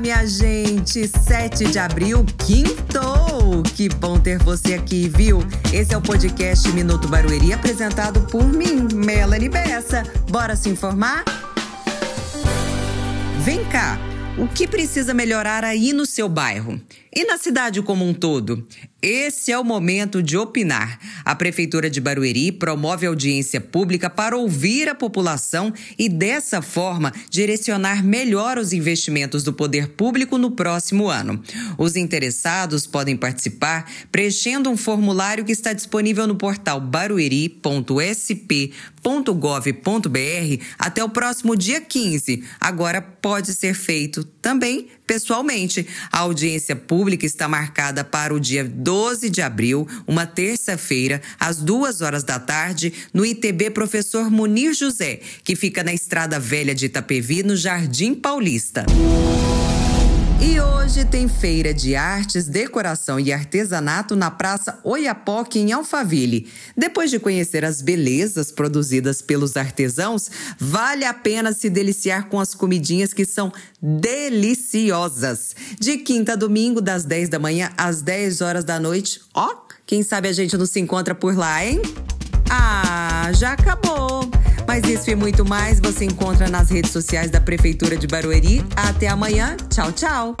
minha gente! 7 de abril, quintou! Que bom ter você aqui, viu? Esse é o podcast Minuto Barueri, apresentado por mim, Melanie Bessa. Bora se informar? Vem cá! O que precisa melhorar aí no seu bairro? E na cidade como um todo? Esse é o momento de opinar. A Prefeitura de Barueri promove audiência pública para ouvir a população e, dessa forma, direcionar melhor os investimentos do poder público no próximo ano. Os interessados podem participar preenchendo um formulário que está disponível no portal barueri.sp.gov.br até o próximo dia 15. Agora pode ser feito também pessoalmente. A audiência pública está marcada para o dia 12 de abril, uma terça-feira, às duas horas da tarde, no ITB Professor Munir José, que fica na Estrada Velha de Itapevi, no Jardim Paulista. E hoje tem feira de artes, decoração e artesanato na Praça Oiapoque, em Alphaville. Depois de conhecer as belezas produzidas pelos artesãos, vale a pena se deliciar com as comidinhas que são deliciosas. De quinta a domingo, das 10 da manhã às 10 horas da noite. Ó, quem sabe a gente não se encontra por lá, hein? Ah, já acabou! Mas isso e muito mais você encontra nas redes sociais da Prefeitura de Barueri. Até amanhã. Tchau, tchau.